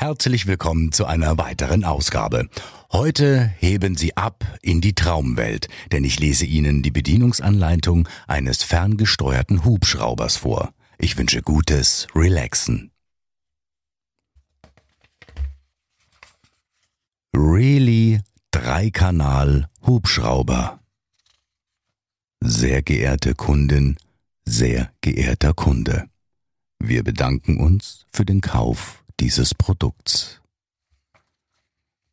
Herzlich willkommen zu einer weiteren Ausgabe. Heute heben Sie ab in die Traumwelt, denn ich lese Ihnen die Bedienungsanleitung eines ferngesteuerten Hubschraubers vor. Ich wünsche gutes Relaxen. Really Dreikanal Hubschrauber. Sehr geehrte Kundin, sehr geehrter Kunde. Wir bedanken uns für den Kauf dieses Produkts.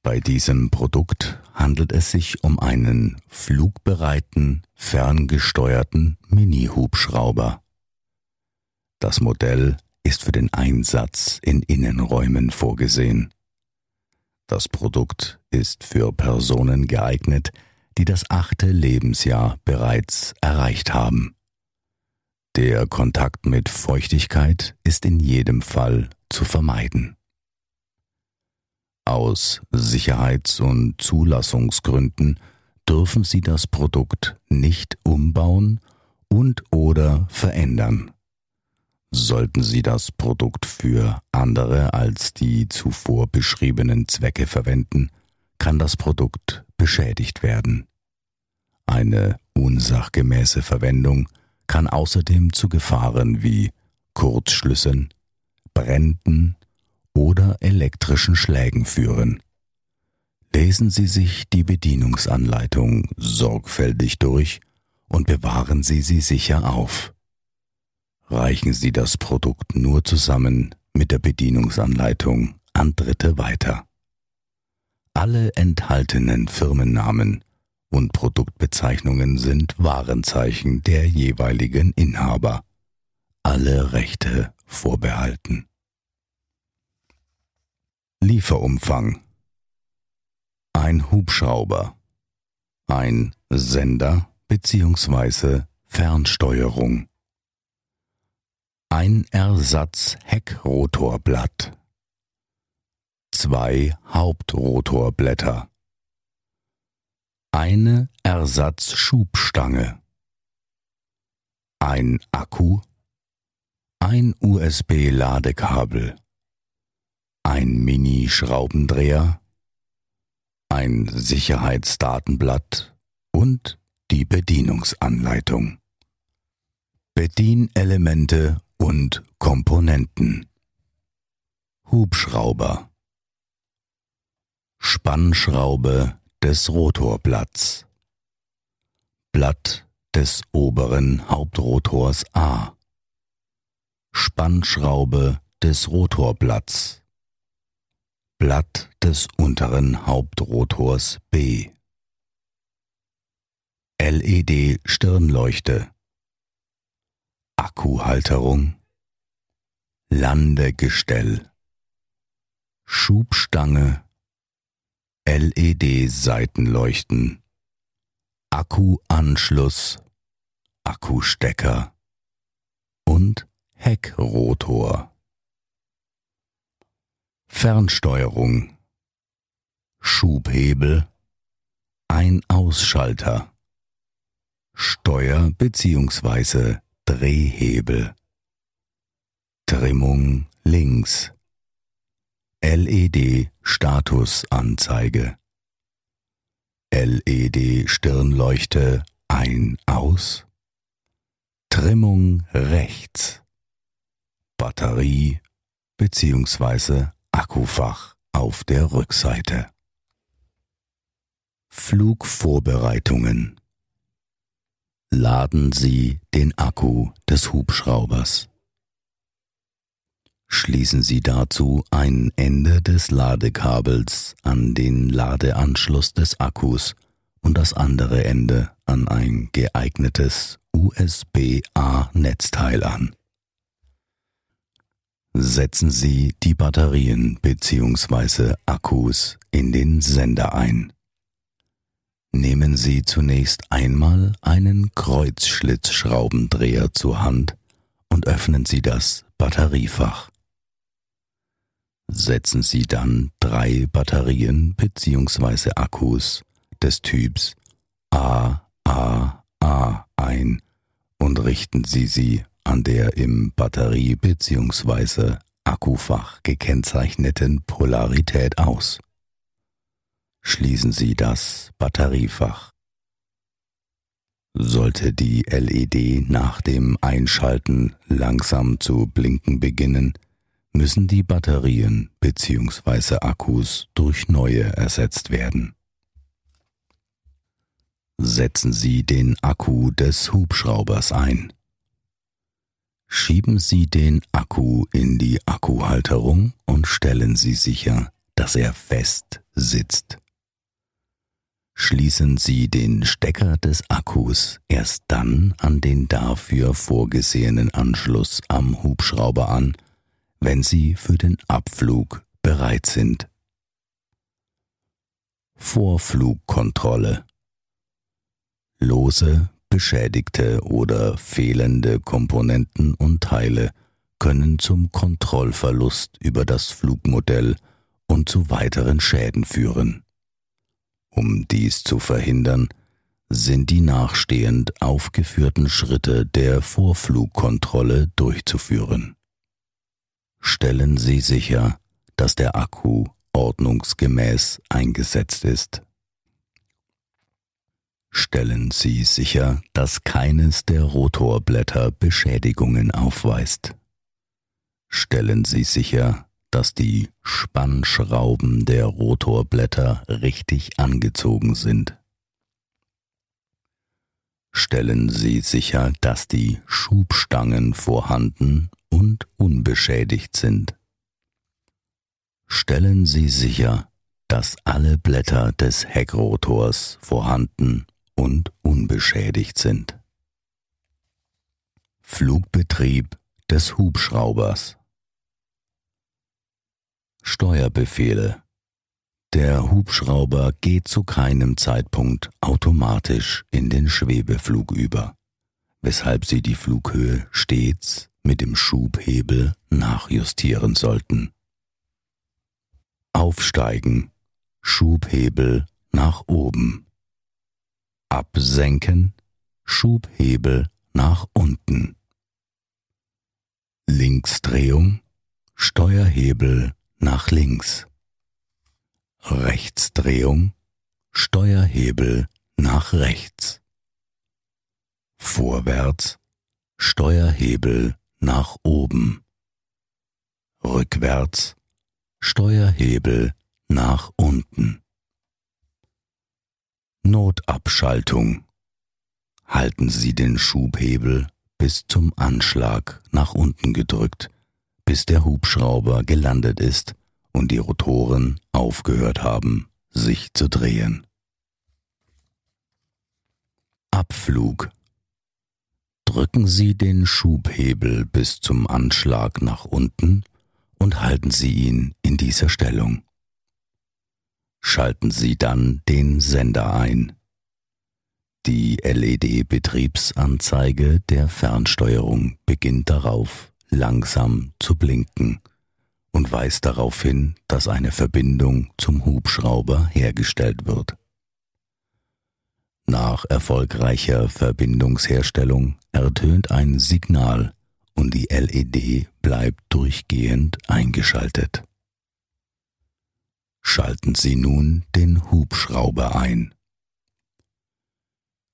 Bei diesem Produkt handelt es sich um einen flugbereiten, ferngesteuerten Mini-Hubschrauber. Das Modell ist für den Einsatz in Innenräumen vorgesehen. Das Produkt ist für Personen geeignet, die das achte Lebensjahr bereits erreicht haben. Der Kontakt mit Feuchtigkeit ist in jedem Fall zu vermeiden. Aus Sicherheits- und Zulassungsgründen dürfen Sie das Produkt nicht umbauen und oder verändern. Sollten Sie das Produkt für andere als die zuvor beschriebenen Zwecke verwenden, kann das Produkt beschädigt werden. Eine unsachgemäße Verwendung kann außerdem zu Gefahren wie Kurzschlüssen, Bränden oder elektrischen Schlägen führen. Lesen Sie sich die Bedienungsanleitung sorgfältig durch und bewahren Sie sie sicher auf. Reichen Sie das Produkt nur zusammen mit der Bedienungsanleitung an Dritte weiter. Alle enthaltenen Firmennamen und Produktbezeichnungen sind Warenzeichen der jeweiligen Inhaber. Alle Rechte vorbehalten. Lieferumfang Ein Hubschrauber Ein Sender bzw. Fernsteuerung Ein Ersatz Heckrotorblatt Zwei Hauptrotorblätter eine Ersatzschubstange, ein Akku, ein USB-Ladekabel, ein Mini-Schraubendreher, ein Sicherheitsdatenblatt und die Bedienungsanleitung. Bedienelemente und Komponenten. Hubschrauber. Spannschraube des Rotorblatts. Blatt des oberen Hauptrotors A. Spannschraube des Rotorblatts. Blatt des unteren Hauptrotors B. LED-Stirnleuchte. Akkuhalterung. Landegestell. Schubstange LED-Seitenleuchten, Akkuanschluss, Akkustecker und Heckrotor. Fernsteuerung, Schubhebel, Ein-Ausschalter, Steuer- bzw. Drehhebel, Trimmung links, LED-Statusanzeige. LED-Stirnleuchte ein aus. Trimmung rechts. Batterie bzw. Akkufach auf der Rückseite. Flugvorbereitungen. Laden Sie den Akku des Hubschraubers. Schließen Sie dazu ein Ende des Ladekabels an den Ladeanschluss des Akkus und das andere Ende an ein geeignetes USB-A-Netzteil an. Setzen Sie die Batterien bzw. Akkus in den Sender ein. Nehmen Sie zunächst einmal einen Kreuzschlitzschraubendreher zur Hand und öffnen Sie das Batteriefach. Setzen Sie dann drei Batterien bzw. Akkus des Typs AAA ein und richten Sie sie an der im Batterie- bzw. Akkufach gekennzeichneten Polarität aus. Schließen Sie das Batteriefach. Sollte die LED nach dem Einschalten langsam zu blinken beginnen, müssen die Batterien bzw. Akkus durch neue ersetzt werden. Setzen Sie den Akku des Hubschraubers ein. Schieben Sie den Akku in die Akkuhalterung und stellen Sie sicher, dass er fest sitzt. Schließen Sie den Stecker des Akkus erst dann an den dafür vorgesehenen Anschluss am Hubschrauber an, wenn Sie für den Abflug bereit sind. Vorflugkontrolle Lose, beschädigte oder fehlende Komponenten und Teile können zum Kontrollverlust über das Flugmodell und zu weiteren Schäden führen. Um dies zu verhindern, sind die nachstehend aufgeführten Schritte der Vorflugkontrolle durchzuführen. Stellen Sie sicher, dass der Akku ordnungsgemäß eingesetzt ist. Stellen Sie sicher, dass keines der Rotorblätter Beschädigungen aufweist. Stellen Sie sicher, dass die Spannschrauben der Rotorblätter richtig angezogen sind. Stellen Sie sicher, dass die Schubstangen vorhanden und unbeschädigt sind. Stellen Sie sicher, dass alle Blätter des Heckrotors vorhanden und unbeschädigt sind. Flugbetrieb des Hubschraubers Steuerbefehle Der Hubschrauber geht zu keinem Zeitpunkt automatisch in den Schwebeflug über, weshalb Sie die Flughöhe stets mit dem Schubhebel nachjustieren sollten. Aufsteigen Schubhebel nach oben absenken, Schubhebel nach unten. Linksdrehung, Steuerhebel nach links. Rechtsdrehung, Steuerhebel nach rechts. Vorwärts, Steuerhebel nach oben. Rückwärts, Steuerhebel nach unten. Notabschaltung. Halten Sie den Schubhebel bis zum Anschlag nach unten gedrückt, bis der Hubschrauber gelandet ist und die Rotoren aufgehört haben, sich zu drehen. Abflug. Drücken Sie den Schubhebel bis zum Anschlag nach unten und halten Sie ihn in dieser Stellung schalten Sie dann den Sender ein. Die LED-Betriebsanzeige der Fernsteuerung beginnt darauf langsam zu blinken und weist darauf hin, dass eine Verbindung zum Hubschrauber hergestellt wird. Nach erfolgreicher Verbindungsherstellung ertönt ein Signal und die LED bleibt durchgehend eingeschaltet. Schalten Sie nun den Hubschrauber ein.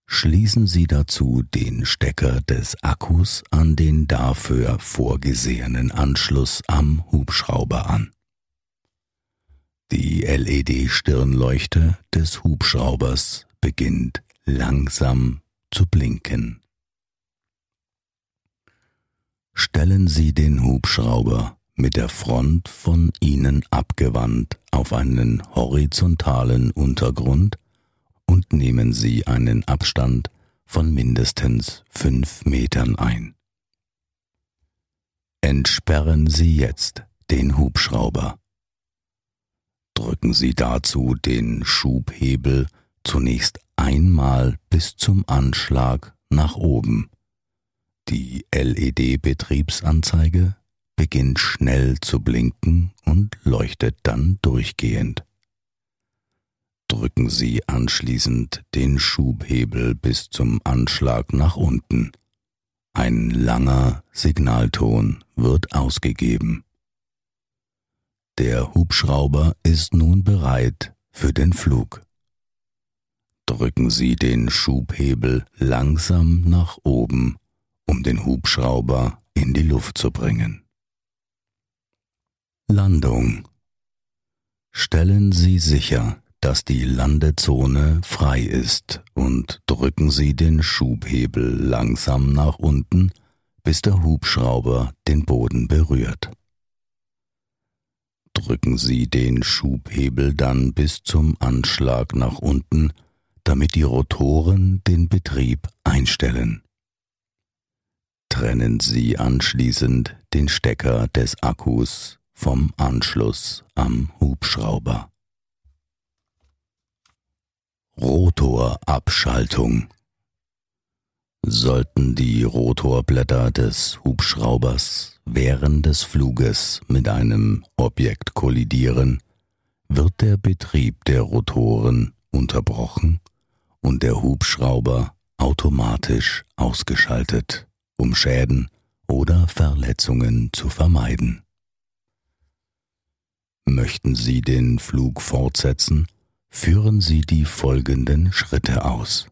Schließen Sie dazu den Stecker des Akkus an den dafür vorgesehenen Anschluss am Hubschrauber an. Die LED-Stirnleuchte des Hubschraubers beginnt langsam zu blinken. Stellen Sie den Hubschrauber mit der Front von ihnen abgewandt auf einen horizontalen Untergrund und nehmen Sie einen Abstand von mindestens fünf Metern ein. Entsperren Sie jetzt den Hubschrauber. Drücken Sie dazu den Schubhebel zunächst einmal bis zum Anschlag nach oben. Die LED-Betriebsanzeige beginnt schnell zu blinken und leuchtet dann durchgehend. Drücken Sie anschließend den Schubhebel bis zum Anschlag nach unten. Ein langer Signalton wird ausgegeben. Der Hubschrauber ist nun bereit für den Flug. Drücken Sie den Schubhebel langsam nach oben, um den Hubschrauber in die Luft zu bringen. Landung. Stellen Sie sicher, dass die Landezone frei ist und drücken Sie den Schubhebel langsam nach unten, bis der Hubschrauber den Boden berührt. Drücken Sie den Schubhebel dann bis zum Anschlag nach unten, damit die Rotoren den Betrieb einstellen. Trennen Sie anschließend den Stecker des Akkus vom Anschluss am Hubschrauber. Rotorabschaltung Sollten die Rotorblätter des Hubschraubers während des Fluges mit einem Objekt kollidieren, wird der Betrieb der Rotoren unterbrochen und der Hubschrauber automatisch ausgeschaltet, um Schäden oder Verletzungen zu vermeiden. Möchten Sie den Flug fortsetzen, führen Sie die folgenden Schritte aus.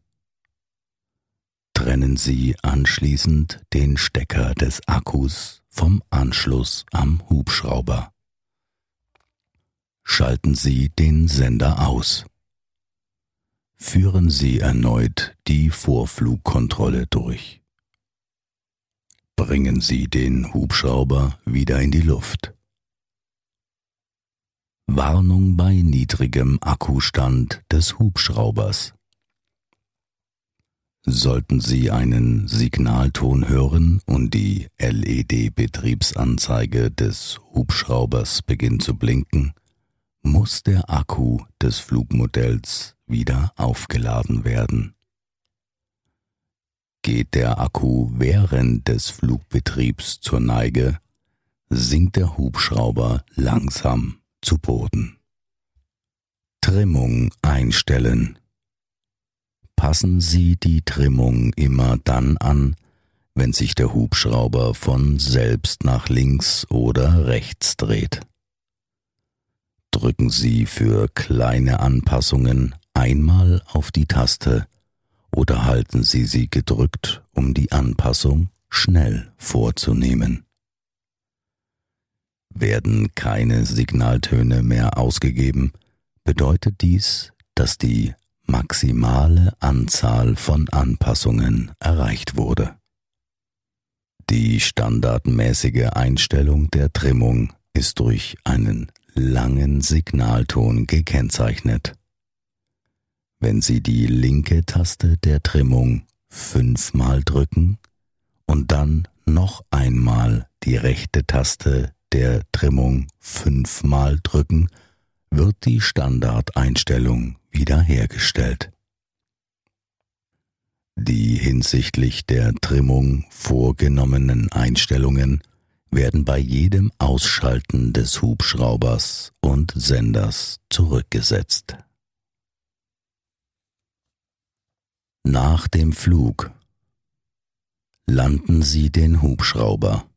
Trennen Sie anschließend den Stecker des Akkus vom Anschluss am Hubschrauber. Schalten Sie den Sender aus. Führen Sie erneut die Vorflugkontrolle durch. Bringen Sie den Hubschrauber wieder in die Luft. Warnung bei niedrigem Akkustand des Hubschraubers. Sollten Sie einen Signalton hören und die LED-Betriebsanzeige des Hubschraubers beginnt zu blinken, muss der Akku des Flugmodells wieder aufgeladen werden. Geht der Akku während des Flugbetriebs zur Neige, sinkt der Hubschrauber langsam zu Boden. Trimmung einstellen. Passen Sie die Trimmung immer dann an, wenn sich der Hubschrauber von selbst nach links oder rechts dreht. Drücken Sie für kleine Anpassungen einmal auf die Taste oder halten Sie sie gedrückt, um die Anpassung schnell vorzunehmen. Werden keine Signaltöne mehr ausgegeben, bedeutet dies, dass die maximale Anzahl von Anpassungen erreicht wurde. Die standardmäßige Einstellung der Trimmung ist durch einen langen Signalton gekennzeichnet. Wenn Sie die linke Taste der Trimmung fünfmal drücken und dann noch einmal die rechte Taste der Trimmung fünfmal drücken, wird die Standardeinstellung wiederhergestellt. Die hinsichtlich der Trimmung vorgenommenen Einstellungen werden bei jedem Ausschalten des Hubschraubers und Senders zurückgesetzt. Nach dem Flug landen Sie den Hubschrauber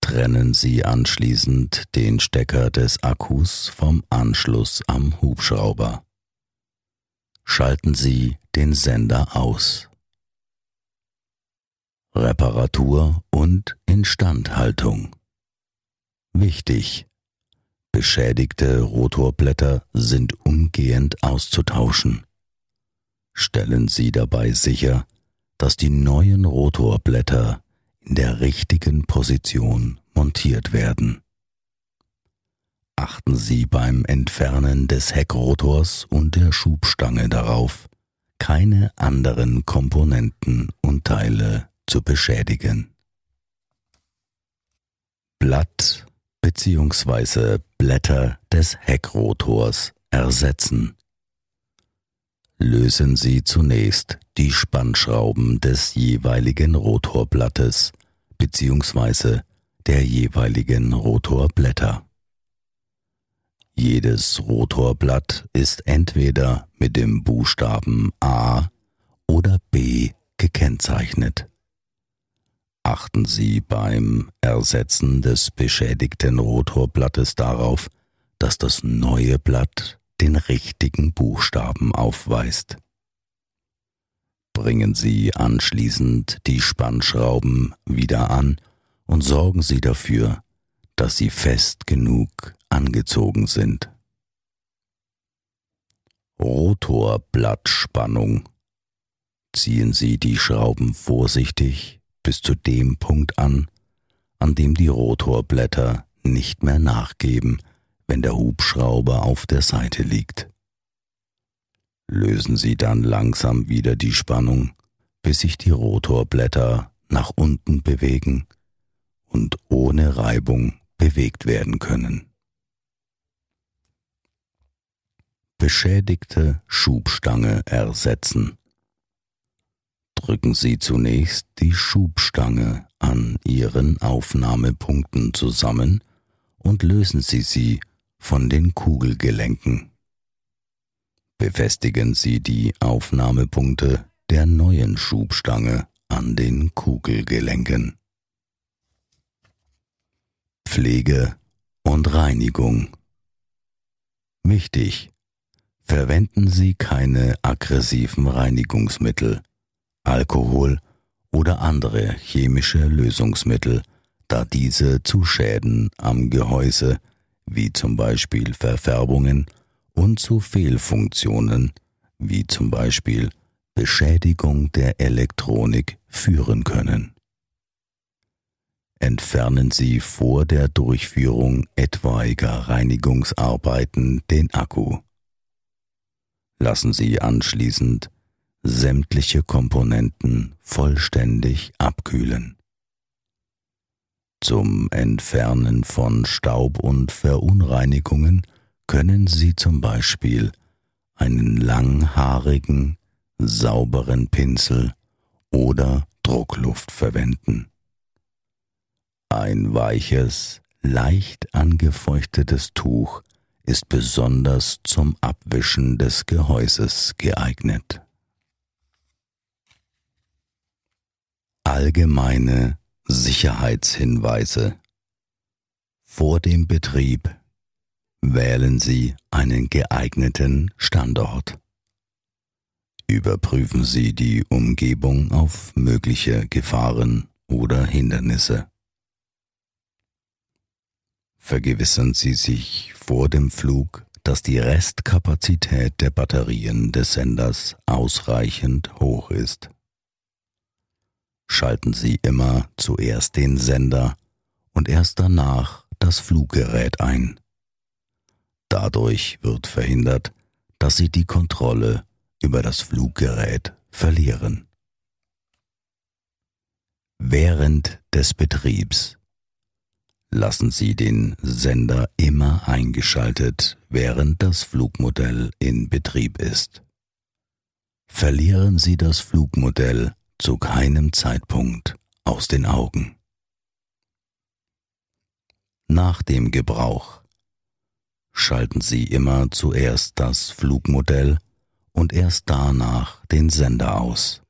trennen Sie anschließend den Stecker des Akkus vom Anschluss am Hubschrauber. Schalten Sie den Sender aus. Reparatur und Instandhaltung. Wichtig. Beschädigte Rotorblätter sind umgehend auszutauschen. Stellen Sie dabei sicher, dass die neuen Rotorblätter in der richtigen Position montiert werden. Achten Sie beim Entfernen des Heckrotors und der Schubstange darauf, keine anderen Komponenten und Teile zu beschädigen. Blatt bzw. Blätter des Heckrotors ersetzen. Lösen Sie zunächst die Spannschrauben des jeweiligen Rotorblattes bzw. der jeweiligen Rotorblätter. Jedes Rotorblatt ist entweder mit dem Buchstaben A oder B gekennzeichnet. Achten Sie beim Ersetzen des beschädigten Rotorblattes darauf, dass das neue Blatt den richtigen Buchstaben aufweist. Bringen Sie anschließend die Spannschrauben wieder an und sorgen Sie dafür, dass sie fest genug angezogen sind. Rotorblattspannung. Ziehen Sie die Schrauben vorsichtig bis zu dem Punkt an, an dem die Rotorblätter nicht mehr nachgeben, wenn der Hubschrauber auf der Seite liegt. Lösen Sie dann langsam wieder die Spannung, bis sich die Rotorblätter nach unten bewegen und ohne Reibung bewegt werden können. Beschädigte Schubstange ersetzen. Drücken Sie zunächst die Schubstange an Ihren Aufnahmepunkten zusammen und lösen Sie sie von den Kugelgelenken. Befestigen Sie die Aufnahmepunkte der neuen Schubstange an den Kugelgelenken. Pflege und Reinigung. Wichtig. Verwenden Sie keine aggressiven Reinigungsmittel, Alkohol oder andere chemische Lösungsmittel, da diese zu Schäden am Gehäuse, wie zum Beispiel Verfärbungen, und zu Fehlfunktionen, wie zum Beispiel Beschädigung der Elektronik, führen können entfernen Sie vor der Durchführung etwaiger Reinigungsarbeiten den Akku. Lassen Sie anschließend sämtliche Komponenten vollständig abkühlen. Zum Entfernen von Staub und Verunreinigungen können Sie zum Beispiel einen langhaarigen, sauberen Pinsel oder Druckluft verwenden. Ein weiches, leicht angefeuchtetes Tuch ist besonders zum Abwischen des Gehäuses geeignet. Allgemeine Sicherheitshinweise Vor dem Betrieb wählen Sie einen geeigneten Standort. Überprüfen Sie die Umgebung auf mögliche Gefahren oder Hindernisse vergewissern Sie sich vor dem Flug, dass die Restkapazität der Batterien des Senders ausreichend hoch ist. Schalten Sie immer zuerst den Sender und erst danach das Fluggerät ein. Dadurch wird verhindert, dass Sie die Kontrolle über das Fluggerät verlieren. Während des Betriebs lassen Sie den Sender immer eingeschaltet, während das Flugmodell in Betrieb ist. Verlieren Sie das Flugmodell zu keinem Zeitpunkt aus den Augen. Nach dem Gebrauch schalten Sie immer zuerst das Flugmodell und erst danach den Sender aus.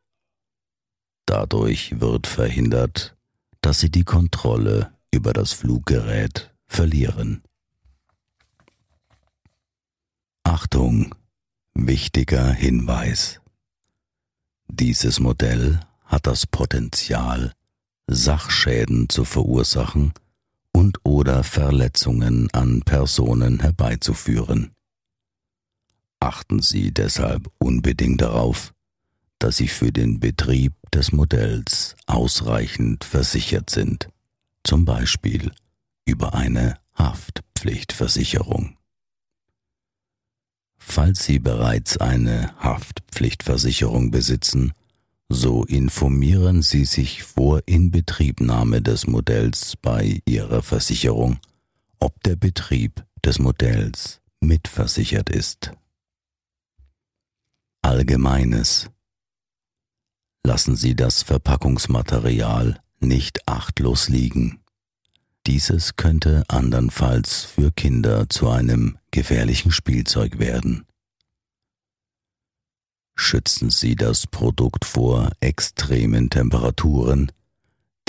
Dadurch wird verhindert, dass Sie die Kontrolle über das Fluggerät verlieren. Achtung, wichtiger Hinweis. Dieses Modell hat das Potenzial, Sachschäden zu verursachen und oder Verletzungen an Personen herbeizuführen. Achten Sie deshalb unbedingt darauf, dass Sie für den Betrieb des Modells ausreichend versichert sind zum Beispiel über eine Haftpflichtversicherung. Falls Sie bereits eine Haftpflichtversicherung besitzen, so informieren Sie sich vor Inbetriebnahme des Modells bei Ihrer Versicherung, ob der Betrieb des Modells mitversichert ist. Allgemeines. Lassen Sie das Verpackungsmaterial nicht achtlos liegen. Dieses könnte andernfalls für Kinder zu einem gefährlichen Spielzeug werden. Schützen Sie das Produkt vor extremen Temperaturen,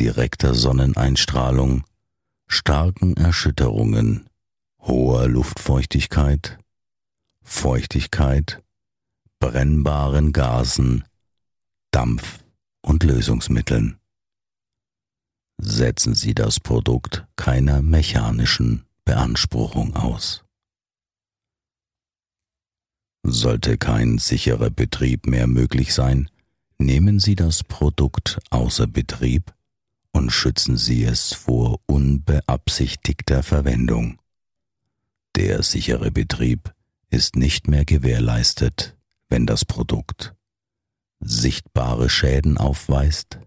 direkter Sonneneinstrahlung, starken Erschütterungen, hoher Luftfeuchtigkeit, Feuchtigkeit, brennbaren Gasen, Dampf und Lösungsmitteln. Setzen Sie das Produkt keiner mechanischen Beanspruchung aus. Sollte kein sicherer Betrieb mehr möglich sein, nehmen Sie das Produkt außer Betrieb und schützen Sie es vor unbeabsichtigter Verwendung. Der sichere Betrieb ist nicht mehr gewährleistet, wenn das Produkt sichtbare Schäden aufweist,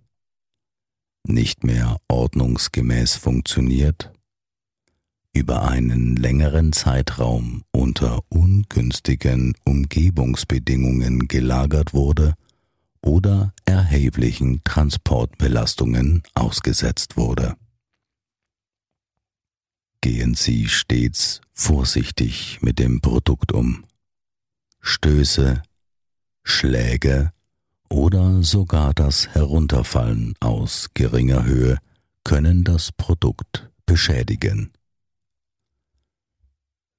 nicht mehr ordnungsgemäß funktioniert, über einen längeren Zeitraum unter ungünstigen Umgebungsbedingungen gelagert wurde oder erheblichen Transportbelastungen ausgesetzt wurde. Gehen Sie stets vorsichtig mit dem Produkt um. Stöße, Schläge oder sogar das Herunterfallen aus geringer Höhe können das Produkt beschädigen.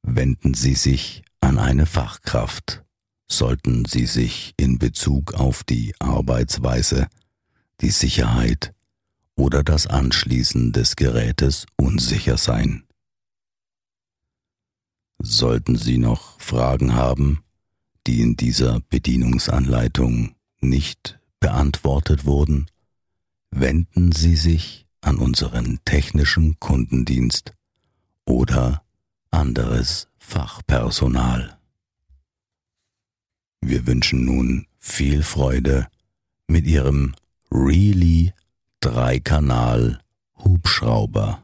Wenden Sie sich an eine Fachkraft, sollten Sie sich in Bezug auf die Arbeitsweise, die Sicherheit oder das Anschließen des Gerätes unsicher sein. Sollten Sie noch Fragen haben, die in dieser Bedienungsanleitung nicht beantwortet wurden, wenden Sie sich an unseren technischen Kundendienst oder anderes Fachpersonal. Wir wünschen nun viel Freude mit Ihrem Really Dreikanal Hubschrauber.